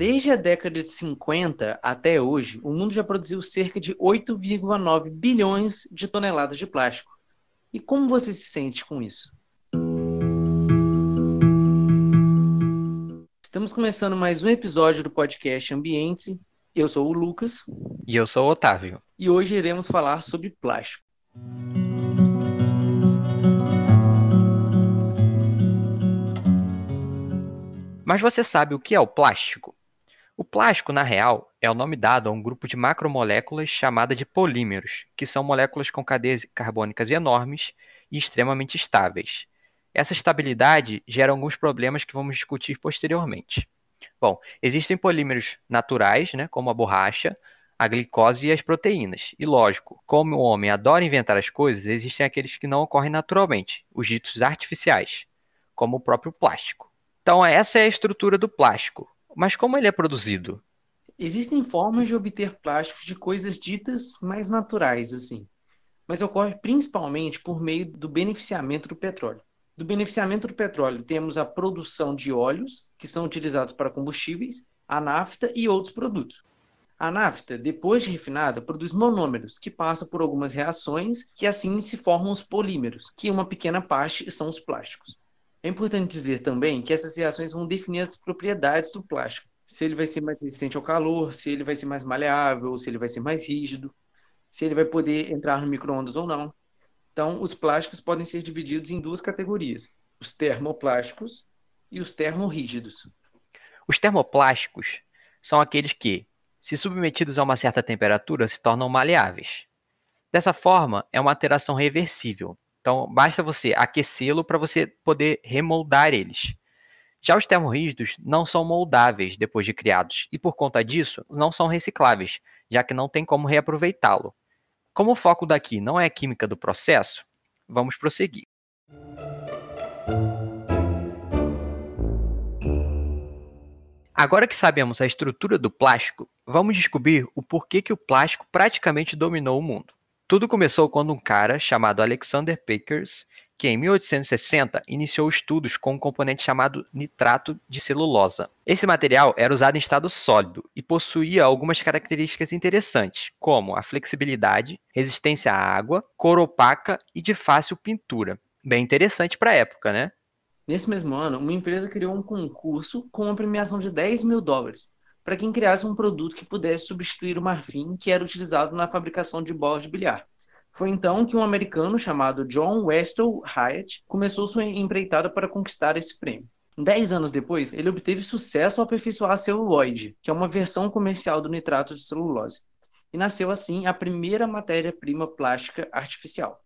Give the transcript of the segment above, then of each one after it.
Desde a década de 50 até hoje, o mundo já produziu cerca de 8,9 bilhões de toneladas de plástico. E como você se sente com isso? Estamos começando mais um episódio do podcast Ambiente. Eu sou o Lucas. E eu sou o Otávio. E hoje iremos falar sobre plástico. Mas você sabe o que é o plástico? O plástico, na real, é o nome dado a um grupo de macromoléculas chamada de polímeros, que são moléculas com cadeias carbônicas enormes e extremamente estáveis. Essa estabilidade gera alguns problemas que vamos discutir posteriormente. Bom, existem polímeros naturais, né, como a borracha, a glicose e as proteínas. E lógico, como o homem adora inventar as coisas, existem aqueles que não ocorrem naturalmente, os ditos artificiais, como o próprio plástico. Então, essa é a estrutura do plástico. Mas como ele é produzido? Existem formas de obter plásticos de coisas ditas mais naturais, assim. Mas ocorre principalmente por meio do beneficiamento do petróleo. Do beneficiamento do petróleo, temos a produção de óleos, que são utilizados para combustíveis, a nafta e outros produtos. A nafta, depois de refinada, produz monômeros, que passam por algumas reações, que assim se formam os polímeros, que uma pequena parte são os plásticos. É importante dizer também que essas reações vão definir as propriedades do plástico. Se ele vai ser mais resistente ao calor, se ele vai ser mais maleável, se ele vai ser mais rígido, se ele vai poder entrar no micro-ondas ou não. Então, os plásticos podem ser divididos em duas categorias: os termoplásticos e os termorrígidos. Os termoplásticos são aqueles que, se submetidos a uma certa temperatura, se tornam maleáveis. Dessa forma, é uma alteração reversível, então, basta você aquecê-lo para você poder remoldar eles. Já os termorrígidos não são moldáveis depois de criados e, por conta disso, não são recicláveis, já que não tem como reaproveitá-lo. Como o foco daqui não é a química do processo, vamos prosseguir. Agora que sabemos a estrutura do plástico, vamos descobrir o porquê que o plástico praticamente dominou o mundo. Tudo começou quando um cara chamado Alexander Pakers, que em 1860 iniciou estudos com um componente chamado nitrato de celulosa. Esse material era usado em estado sólido e possuía algumas características interessantes, como a flexibilidade, resistência à água, cor opaca e de fácil pintura. Bem interessante para a época, né? Nesse mesmo ano, uma empresa criou um concurso com uma premiação de 10 mil dólares para quem criasse um produto que pudesse substituir o marfim que era utilizado na fabricação de bolas de bilhar. Foi então que um americano chamado John Westall Hyatt começou sua empreitada para conquistar esse prêmio. Dez anos depois, ele obteve sucesso ao aperfeiçoar a celuloide, que é uma versão comercial do nitrato de celulose, e nasceu assim a primeira matéria-prima plástica artificial.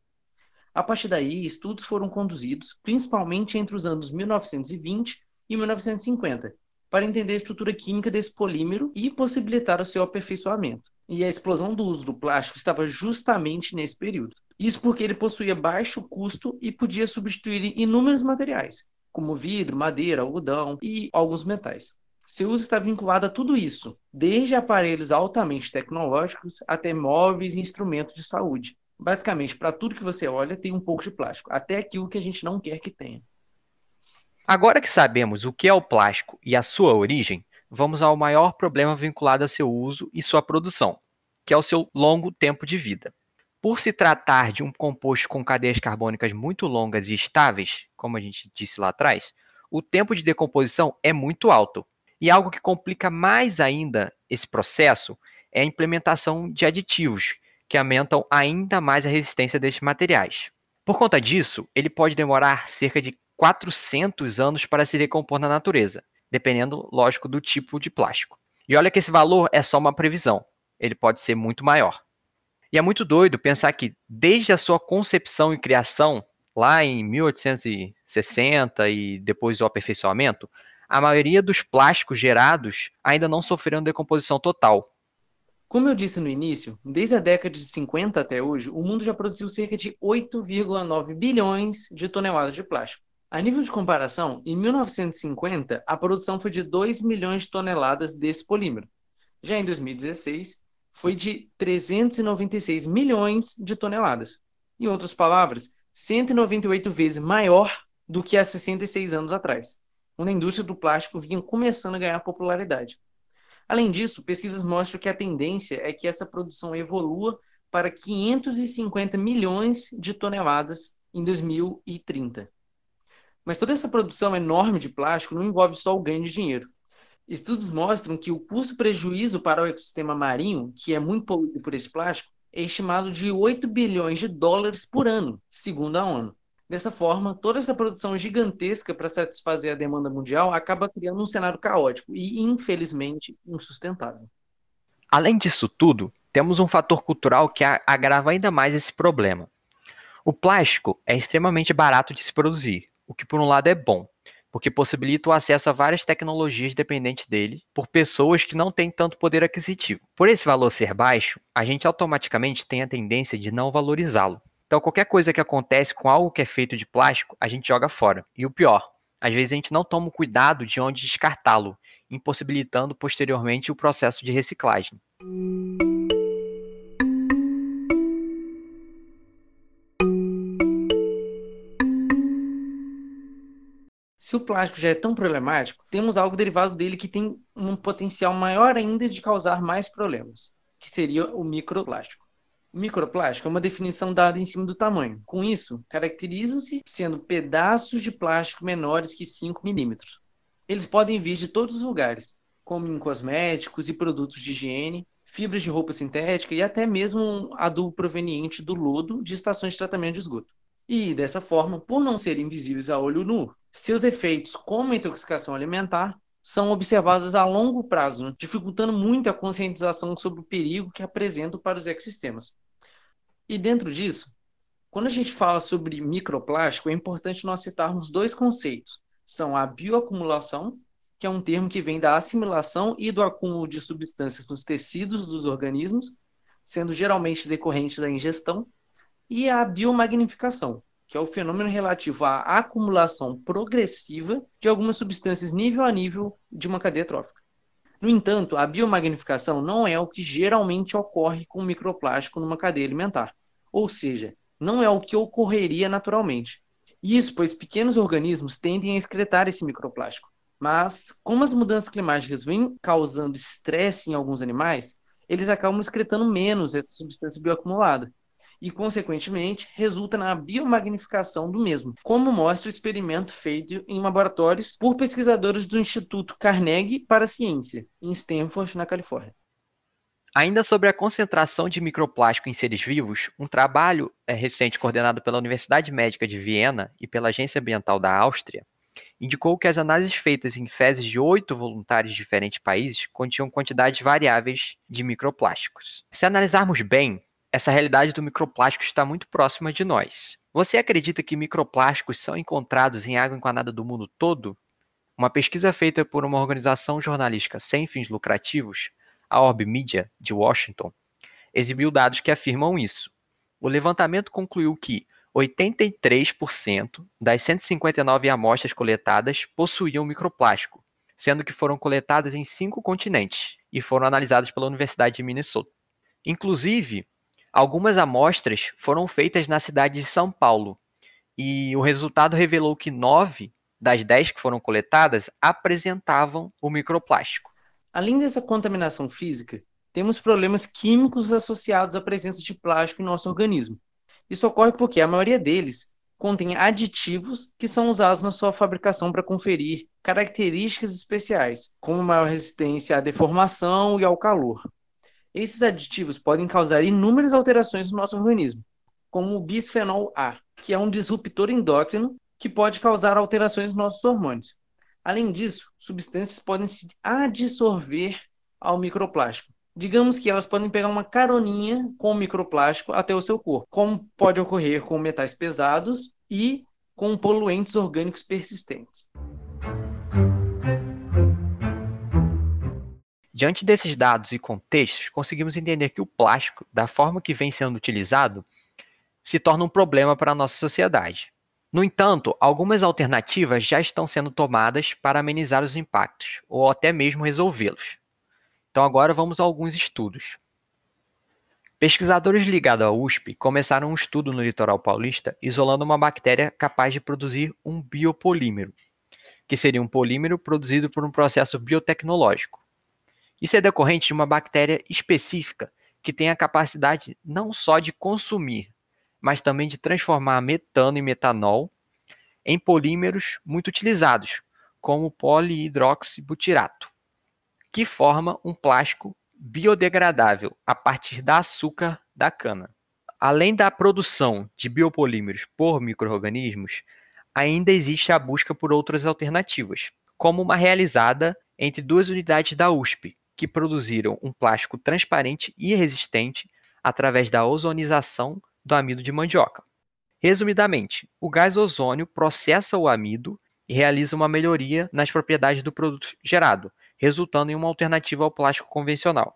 A partir daí, estudos foram conduzidos, principalmente entre os anos 1920 e 1950, para entender a estrutura química desse polímero e possibilitar o seu aperfeiçoamento. E a explosão do uso do plástico estava justamente nesse período. Isso porque ele possuía baixo custo e podia substituir inúmeros materiais, como vidro, madeira, algodão e alguns metais. Seu uso está vinculado a tudo isso, desde aparelhos altamente tecnológicos até móveis e instrumentos de saúde. Basicamente, para tudo que você olha, tem um pouco de plástico, até aquilo que a gente não quer que tenha. Agora que sabemos o que é o plástico e a sua origem, vamos ao maior problema vinculado a seu uso e sua produção, que é o seu longo tempo de vida. Por se tratar de um composto com cadeias carbônicas muito longas e estáveis, como a gente disse lá atrás, o tempo de decomposição é muito alto. E algo que complica mais ainda esse processo é a implementação de aditivos, que aumentam ainda mais a resistência destes materiais. Por conta disso, ele pode demorar cerca de 400 anos para se decompor na natureza, dependendo, lógico, do tipo de plástico. E olha que esse valor é só uma previsão, ele pode ser muito maior. E é muito doido pensar que, desde a sua concepção e criação, lá em 1860 e depois o aperfeiçoamento, a maioria dos plásticos gerados ainda não sofreram decomposição total. Como eu disse no início, desde a década de 50 até hoje, o mundo já produziu cerca de 8,9 bilhões de toneladas de plástico. A nível de comparação, em 1950, a produção foi de 2 milhões de toneladas desse polímero. Já em 2016, foi de 396 milhões de toneladas. Em outras palavras, 198 vezes maior do que há 66 anos atrás, quando a indústria do plástico vinha começando a ganhar popularidade. Além disso, pesquisas mostram que a tendência é que essa produção evolua para 550 milhões de toneladas em 2030. Mas toda essa produção enorme de plástico não envolve só o ganho de dinheiro. Estudos mostram que o custo-prejuízo para o ecossistema marinho, que é muito poluído por esse plástico, é estimado de 8 bilhões de dólares por ano, segundo a ONU. Dessa forma, toda essa produção gigantesca para satisfazer a demanda mundial acaba criando um cenário caótico e, infelizmente, insustentável. Além disso tudo, temos um fator cultural que agrava ainda mais esse problema. O plástico é extremamente barato de se produzir, o que por um lado é bom, porque possibilita o acesso a várias tecnologias dependentes dele por pessoas que não têm tanto poder aquisitivo. Por esse valor ser baixo, a gente automaticamente tem a tendência de não valorizá-lo. Então, qualquer coisa que acontece com algo que é feito de plástico, a gente joga fora. E o pior, às vezes a gente não toma o cuidado de onde descartá-lo, impossibilitando posteriormente o processo de reciclagem. Se o plástico já é tão problemático, temos algo derivado dele que tem um potencial maior ainda de causar mais problemas, que seria o microplástico. O microplástico é uma definição dada em cima do tamanho. Com isso, caracteriza-se sendo pedaços de plástico menores que 5 milímetros. Eles podem vir de todos os lugares, como em cosméticos e produtos de higiene, fibras de roupa sintética e até mesmo um adubo proveniente do lodo de estações de tratamento de esgoto. E, dessa forma, por não serem visíveis a olho nu, seus efeitos, como a intoxicação alimentar, são observados a longo prazo, dificultando muito a conscientização sobre o perigo que apresentam para os ecossistemas. E dentro disso, quando a gente fala sobre microplástico, é importante nós citarmos dois conceitos. São a bioacumulação, que é um termo que vem da assimilação e do acúmulo de substâncias nos tecidos dos organismos, sendo geralmente decorrente da ingestão, e a biomagnificação, que é o fenômeno relativo à acumulação progressiva de algumas substâncias nível a nível de uma cadeia trófica. No entanto, a biomagnificação não é o que geralmente ocorre com microplástico numa cadeia alimentar, ou seja, não é o que ocorreria naturalmente. Isso pois pequenos organismos tendem a excretar esse microplástico. Mas, como as mudanças climáticas vêm causando estresse em alguns animais, eles acabam excretando menos essa substância bioacumulada, e, consequentemente, resulta na biomagnificação do mesmo, como mostra o experimento feito em laboratórios por pesquisadores do Instituto Carnegie para a Ciência, em Stanford, na Califórnia. Ainda sobre a concentração de microplástico em seres vivos, um trabalho é, recente coordenado pela Universidade Médica de Viena e pela Agência Ambiental da Áustria indicou que as análises feitas em fezes de oito voluntários de diferentes países continham quantidades variáveis de microplásticos. Se analisarmos bem, essa realidade do microplástico está muito próxima de nós. Você acredita que microplásticos são encontrados em água encanada do mundo todo? Uma pesquisa feita por uma organização jornalística sem fins lucrativos, a Orb Media, de Washington, exibiu dados que afirmam isso. O levantamento concluiu que 83% das 159 amostras coletadas possuíam microplástico, sendo que foram coletadas em cinco continentes e foram analisadas pela Universidade de Minnesota. Inclusive, Algumas amostras foram feitas na cidade de São Paulo e o resultado revelou que nove das dez que foram coletadas apresentavam o microplástico. Além dessa contaminação física, temos problemas químicos associados à presença de plástico em nosso organismo. Isso ocorre porque a maioria deles contém aditivos que são usados na sua fabricação para conferir características especiais, como maior resistência à deformação e ao calor. Esses aditivos podem causar inúmeras alterações no nosso organismo, como o bisfenol A, que é um disruptor endócrino que pode causar alterações nos nossos hormônios. Além disso, substâncias podem se adsorver ao microplástico. Digamos que elas podem pegar uma caroninha com o microplástico até o seu corpo, como pode ocorrer com metais pesados e com poluentes orgânicos persistentes. Diante desses dados e contextos, conseguimos entender que o plástico, da forma que vem sendo utilizado, se torna um problema para a nossa sociedade. No entanto, algumas alternativas já estão sendo tomadas para amenizar os impactos, ou até mesmo resolvê-los. Então, agora vamos a alguns estudos. Pesquisadores ligados à USP começaram um estudo no litoral paulista isolando uma bactéria capaz de produzir um biopolímero, que seria um polímero produzido por um processo biotecnológico. Isso é decorrente de uma bactéria específica que tem a capacidade não só de consumir, mas também de transformar metano e metanol em polímeros muito utilizados, como polihidroxibutirato, que forma um plástico biodegradável a partir da açúcar da cana. Além da produção de biopolímeros por microrganismos, ainda existe a busca por outras alternativas, como uma realizada entre duas unidades da USP, que produziram um plástico transparente e resistente através da ozonização do amido de mandioca. Resumidamente, o gás ozônio processa o amido e realiza uma melhoria nas propriedades do produto gerado, resultando em uma alternativa ao plástico convencional.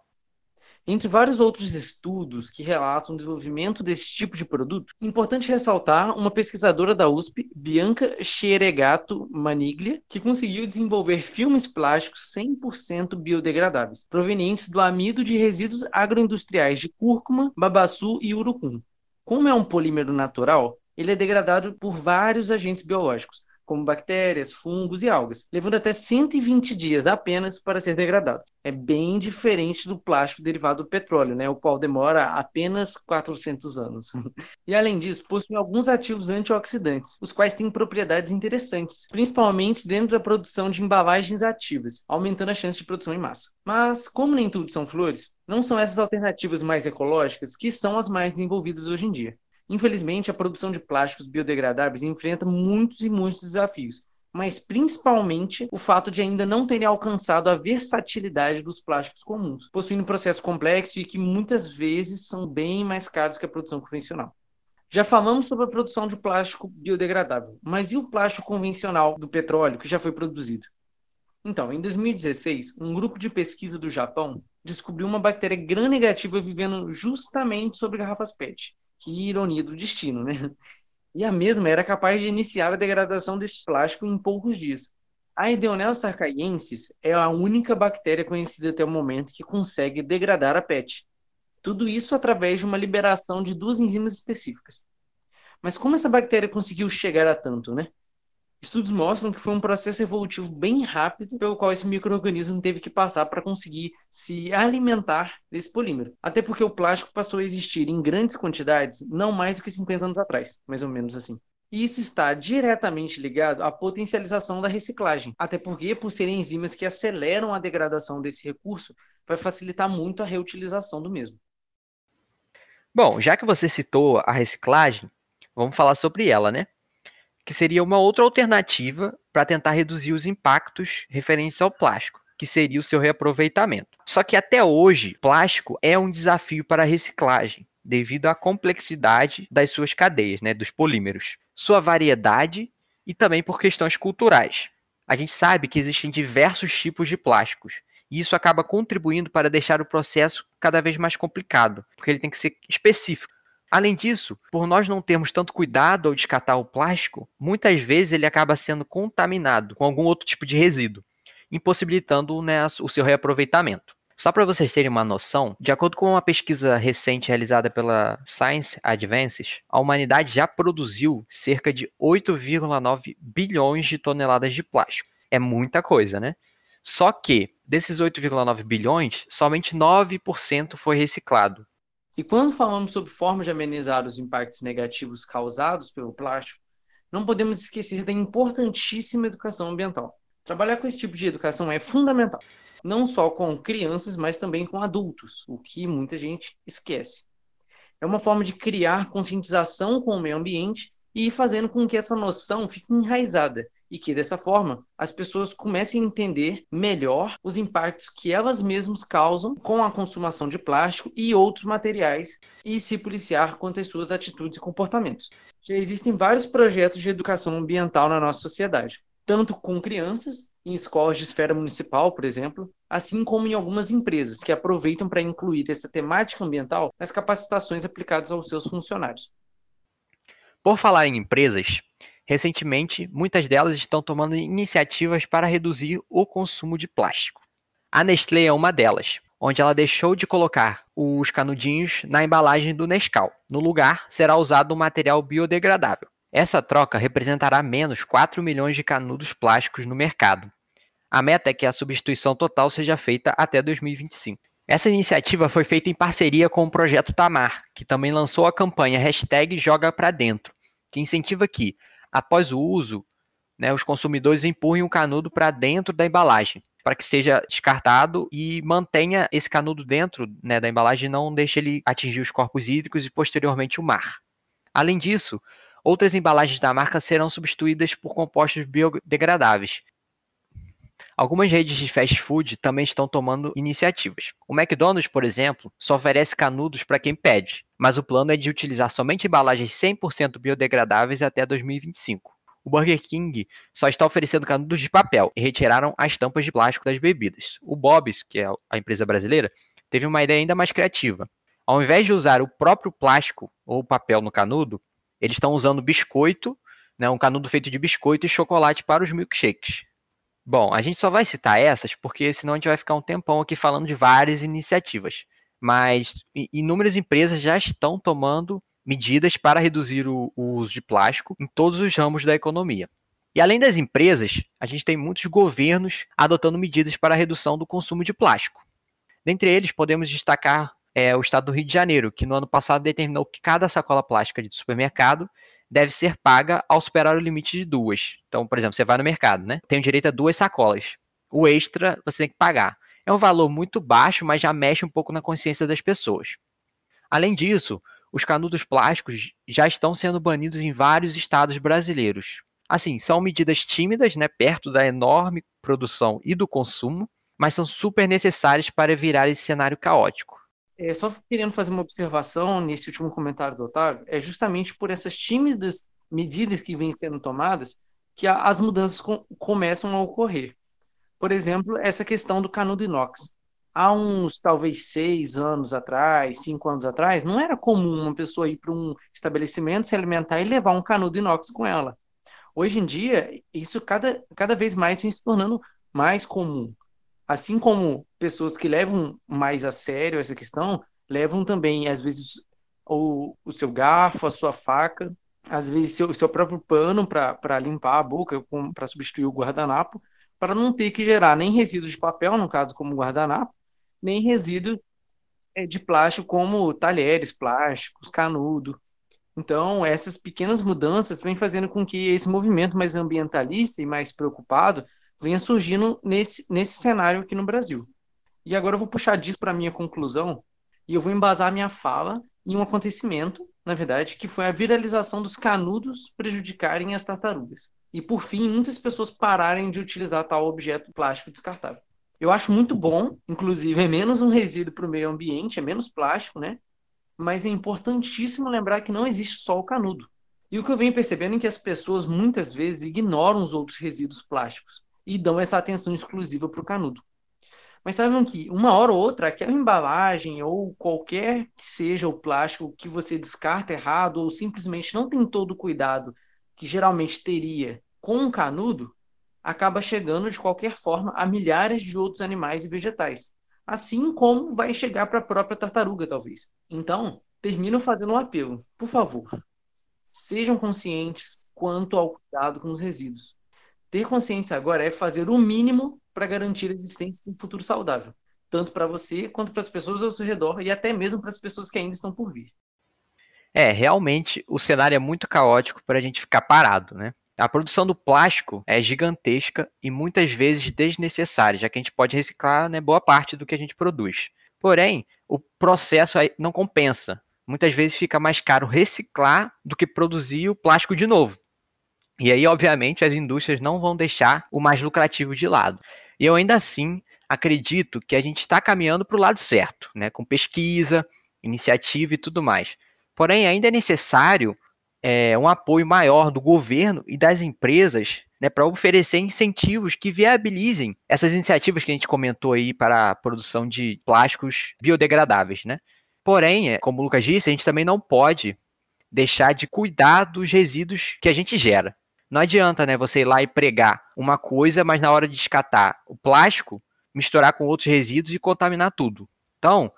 Entre vários outros estudos que relatam o desenvolvimento desse tipo de produto, é importante ressaltar uma pesquisadora da USP, Bianca Xeregato Maniglia, que conseguiu desenvolver filmes plásticos 100% biodegradáveis, provenientes do amido de resíduos agroindustriais de cúrcuma, babaçu e urucum. Como é um polímero natural, ele é degradado por vários agentes biológicos, como bactérias, fungos e algas, levando até 120 dias apenas para ser degradado. É bem diferente do plástico derivado do petróleo, né, o qual demora apenas 400 anos. e além disso, possui alguns ativos antioxidantes, os quais têm propriedades interessantes, principalmente dentro da produção de embalagens ativas, aumentando a chance de produção em massa. Mas, como nem tudo são flores, não são essas alternativas mais ecológicas que são as mais desenvolvidas hoje em dia. Infelizmente, a produção de plásticos biodegradáveis enfrenta muitos e muitos desafios, mas principalmente o fato de ainda não terem alcançado a versatilidade dos plásticos comuns, possuindo um processo complexo e que muitas vezes são bem mais caros que a produção convencional. Já falamos sobre a produção de plástico biodegradável, mas e o plástico convencional do petróleo que já foi produzido? Então, em 2016, um grupo de pesquisa do Japão descobriu uma bactéria gram-negativa vivendo justamente sobre garrafas PET que ironia do destino, né? E a mesma era capaz de iniciar a degradação desse plástico em poucos dias. A Ideonella sarcaiensis é a única bactéria conhecida até o momento que consegue degradar a PET. Tudo isso através de uma liberação de duas enzimas específicas. Mas como essa bactéria conseguiu chegar a tanto, né? Estudos mostram que foi um processo evolutivo bem rápido pelo qual esse microorganismo teve que passar para conseguir se alimentar desse polímero. Até porque o plástico passou a existir em grandes quantidades não mais do que 50 anos atrás, mais ou menos assim. E isso está diretamente ligado à potencialização da reciclagem, até porque, por serem enzimas que aceleram a degradação desse recurso, vai facilitar muito a reutilização do mesmo. Bom, já que você citou a reciclagem, vamos falar sobre ela, né? Que seria uma outra alternativa para tentar reduzir os impactos referentes ao plástico, que seria o seu reaproveitamento. Só que até hoje, plástico é um desafio para a reciclagem, devido à complexidade das suas cadeias, né, dos polímeros, sua variedade e também por questões culturais. A gente sabe que existem diversos tipos de plásticos, e isso acaba contribuindo para deixar o processo cada vez mais complicado, porque ele tem que ser específico. Além disso, por nós não termos tanto cuidado ao descartar o plástico, muitas vezes ele acaba sendo contaminado com algum outro tipo de resíduo, impossibilitando né, o seu reaproveitamento. Só para vocês terem uma noção, de acordo com uma pesquisa recente realizada pela Science Advances, a humanidade já produziu cerca de 8,9 bilhões de toneladas de plástico. É muita coisa, né? Só que desses 8,9 bilhões, somente 9% foi reciclado, e quando falamos sobre formas de amenizar os impactos negativos causados pelo plástico, não podemos esquecer da importantíssima educação ambiental. Trabalhar com esse tipo de educação é fundamental, não só com crianças, mas também com adultos, o que muita gente esquece. É uma forma de criar conscientização com o meio ambiente e ir fazendo com que essa noção fique enraizada e que dessa forma as pessoas comecem a entender melhor os impactos que elas mesmas causam com a consumação de plástico e outros materiais e se policiar quanto às suas atitudes e comportamentos. Já existem vários projetos de educação ambiental na nossa sociedade, tanto com crianças, em escolas de esfera municipal, por exemplo, assim como em algumas empresas que aproveitam para incluir essa temática ambiental nas capacitações aplicadas aos seus funcionários. Por falar em empresas, Recentemente, muitas delas estão tomando iniciativas para reduzir o consumo de plástico. A Nestlé é uma delas, onde ela deixou de colocar os canudinhos na embalagem do Nescau. No lugar, será usado um material biodegradável. Essa troca representará menos 4 milhões de canudos plásticos no mercado. A meta é que a substituição total seja feita até 2025. Essa iniciativa foi feita em parceria com o projeto Tamar, que também lançou a campanha hashtag Joga Pra Dentro, que incentiva que, após o uso, né, os consumidores empurrem o canudo para dentro da embalagem, para que seja descartado e mantenha esse canudo dentro né, da embalagem e não deixe ele atingir os corpos hídricos e posteriormente o mar. Além disso, outras embalagens da marca serão substituídas por compostos biodegradáveis, Algumas redes de fast food também estão tomando iniciativas. O McDonald's, por exemplo, só oferece canudos para quem pede, mas o plano é de utilizar somente embalagens 100% biodegradáveis até 2025. O Burger King só está oferecendo canudos de papel e retiraram as tampas de plástico das bebidas. O Bob's, que é a empresa brasileira, teve uma ideia ainda mais criativa. Ao invés de usar o próprio plástico ou papel no canudo, eles estão usando biscoito, né, um canudo feito de biscoito e chocolate para os milkshakes. Bom, a gente só vai citar essas porque senão a gente vai ficar um tempão aqui falando de várias iniciativas. Mas inúmeras empresas já estão tomando medidas para reduzir o, o uso de plástico em todos os ramos da economia. E além das empresas, a gente tem muitos governos adotando medidas para a redução do consumo de plástico. Dentre eles, podemos destacar é, o estado do Rio de Janeiro, que no ano passado determinou que cada sacola plástica de supermercado deve ser paga ao superar o limite de duas. Então, por exemplo, você vai no mercado, né? Tem o direito a duas sacolas. O extra você tem que pagar. É um valor muito baixo, mas já mexe um pouco na consciência das pessoas. Além disso, os canudos plásticos já estão sendo banidos em vários estados brasileiros. Assim, são medidas tímidas, né, perto da enorme produção e do consumo, mas são super necessárias para virar esse cenário caótico. É, só querendo fazer uma observação nesse último comentário do Otávio, é justamente por essas tímidas medidas que vêm sendo tomadas que as mudanças com, começam a ocorrer. Por exemplo, essa questão do canudo inox. Há uns, talvez, seis anos atrás, cinco anos atrás, não era comum uma pessoa ir para um estabelecimento, se alimentar e levar um canudo inox com ela. Hoje em dia, isso cada, cada vez mais vem se tornando mais comum assim como pessoas que levam mais a sério essa questão, levam também, às vezes, o, o seu garfo, a sua faca, às vezes seu, seu próprio pano para limpar a boca, para substituir o guardanapo, para não ter que gerar nem resíduos de papel, no caso, como guardanapo, nem resíduo é, de plástico, como talheres plásticos, canudo. Então, essas pequenas mudanças vêm fazendo com que esse movimento mais ambientalista e mais preocupado venha surgindo nesse, nesse cenário aqui no Brasil. E agora eu vou puxar disso para a minha conclusão e eu vou embasar minha fala em um acontecimento, na verdade, que foi a viralização dos canudos prejudicarem as tartarugas. E por fim, muitas pessoas pararem de utilizar tal objeto plástico descartável. Eu acho muito bom, inclusive é menos um resíduo para o meio ambiente, é menos plástico, né? Mas é importantíssimo lembrar que não existe só o canudo. E o que eu venho percebendo é que as pessoas muitas vezes ignoram os outros resíduos plásticos e dão essa atenção exclusiva para o canudo. Mas saibam que uma hora ou outra, aquela embalagem ou qualquer que seja o plástico que você descarta errado ou simplesmente não tem todo o cuidado que geralmente teria com um canudo, acaba chegando de qualquer forma a milhares de outros animais e vegetais. Assim como vai chegar para a própria tartaruga, talvez. Então, termino fazendo um apelo. Por favor, sejam conscientes quanto ao cuidado com os resíduos. Ter consciência agora é fazer o mínimo para garantir a existência de um futuro saudável, tanto para você quanto para as pessoas ao seu redor e até mesmo para as pessoas que ainda estão por vir. É, realmente o cenário é muito caótico para a gente ficar parado, né? A produção do plástico é gigantesca e muitas vezes desnecessária, já que a gente pode reciclar né, boa parte do que a gente produz. Porém, o processo não compensa. Muitas vezes fica mais caro reciclar do que produzir o plástico de novo. E aí, obviamente, as indústrias não vão deixar o mais lucrativo de lado. E eu ainda assim acredito que a gente está caminhando para o lado certo, né? com pesquisa, iniciativa e tudo mais. Porém, ainda é necessário é, um apoio maior do governo e das empresas né, para oferecer incentivos que viabilizem essas iniciativas que a gente comentou aí para a produção de plásticos biodegradáveis. Né? Porém, é, como o Lucas disse, a gente também não pode deixar de cuidar dos resíduos que a gente gera. Não adianta, né, você ir lá e pregar uma coisa, mas na hora de descatar o plástico, misturar com outros resíduos e contaminar tudo. Então,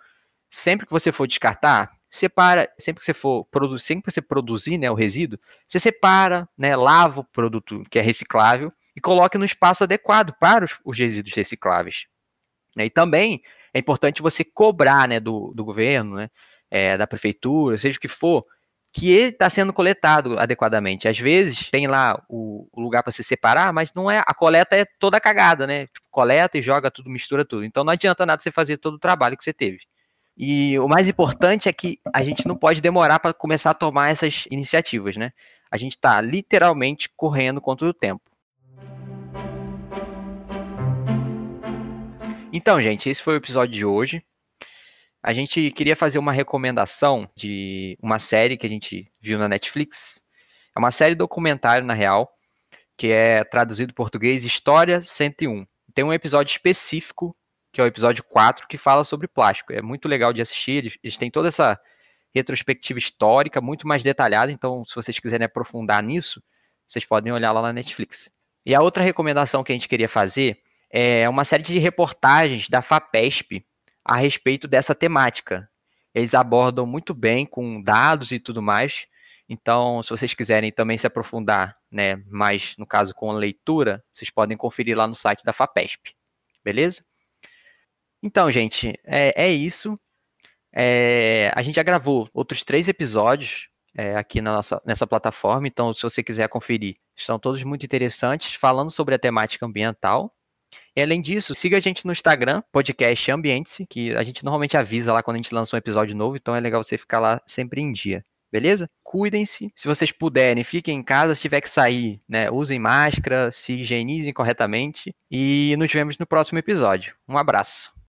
sempre que você for descartar, separa, sempre que você for produzir, sempre que você produzir, né, o resíduo, você separa, né, lava o produto que é reciclável e coloque no espaço adequado para os, os resíduos recicláveis. Né? E também é importante você cobrar né, do, do governo, né, é, da prefeitura, seja o que for, que ele está sendo coletado adequadamente. Às vezes tem lá o, o lugar para se separar, mas não é a coleta é toda cagada, né? Tipo, coleta e joga tudo, mistura tudo. Então não adianta nada você fazer todo o trabalho que você teve. E o mais importante é que a gente não pode demorar para começar a tomar essas iniciativas, né? A gente está literalmente correndo contra o tempo. Então, gente, esse foi o episódio de hoje. A gente queria fazer uma recomendação de uma série que a gente viu na Netflix. É uma série documentário, na real, que é traduzido em português História 101. Tem um episódio específico, que é o episódio 4, que fala sobre plástico. É muito legal de assistir, eles, eles têm toda essa retrospectiva histórica, muito mais detalhada, então se vocês quiserem aprofundar nisso, vocês podem olhar lá na Netflix. E a outra recomendação que a gente queria fazer é uma série de reportagens da FAPESP, a respeito dessa temática. Eles abordam muito bem com dados e tudo mais. Então, se vocês quiserem também se aprofundar, né, mais no caso com a leitura, vocês podem conferir lá no site da FAPESP. Beleza? Então, gente, é, é isso. É, a gente já gravou outros três episódios é, aqui na nossa, nessa plataforma, então, se você quiser conferir, estão todos muito interessantes, falando sobre a temática ambiental. E além disso, siga a gente no Instagram, podcast Ambiente, que a gente normalmente avisa lá quando a gente lança um episódio novo, então é legal você ficar lá sempre em dia. Beleza? Cuidem-se. Se vocês puderem, fiquem em casa. Se tiver que sair, né, usem máscara, se higienizem corretamente. E nos vemos no próximo episódio. Um abraço.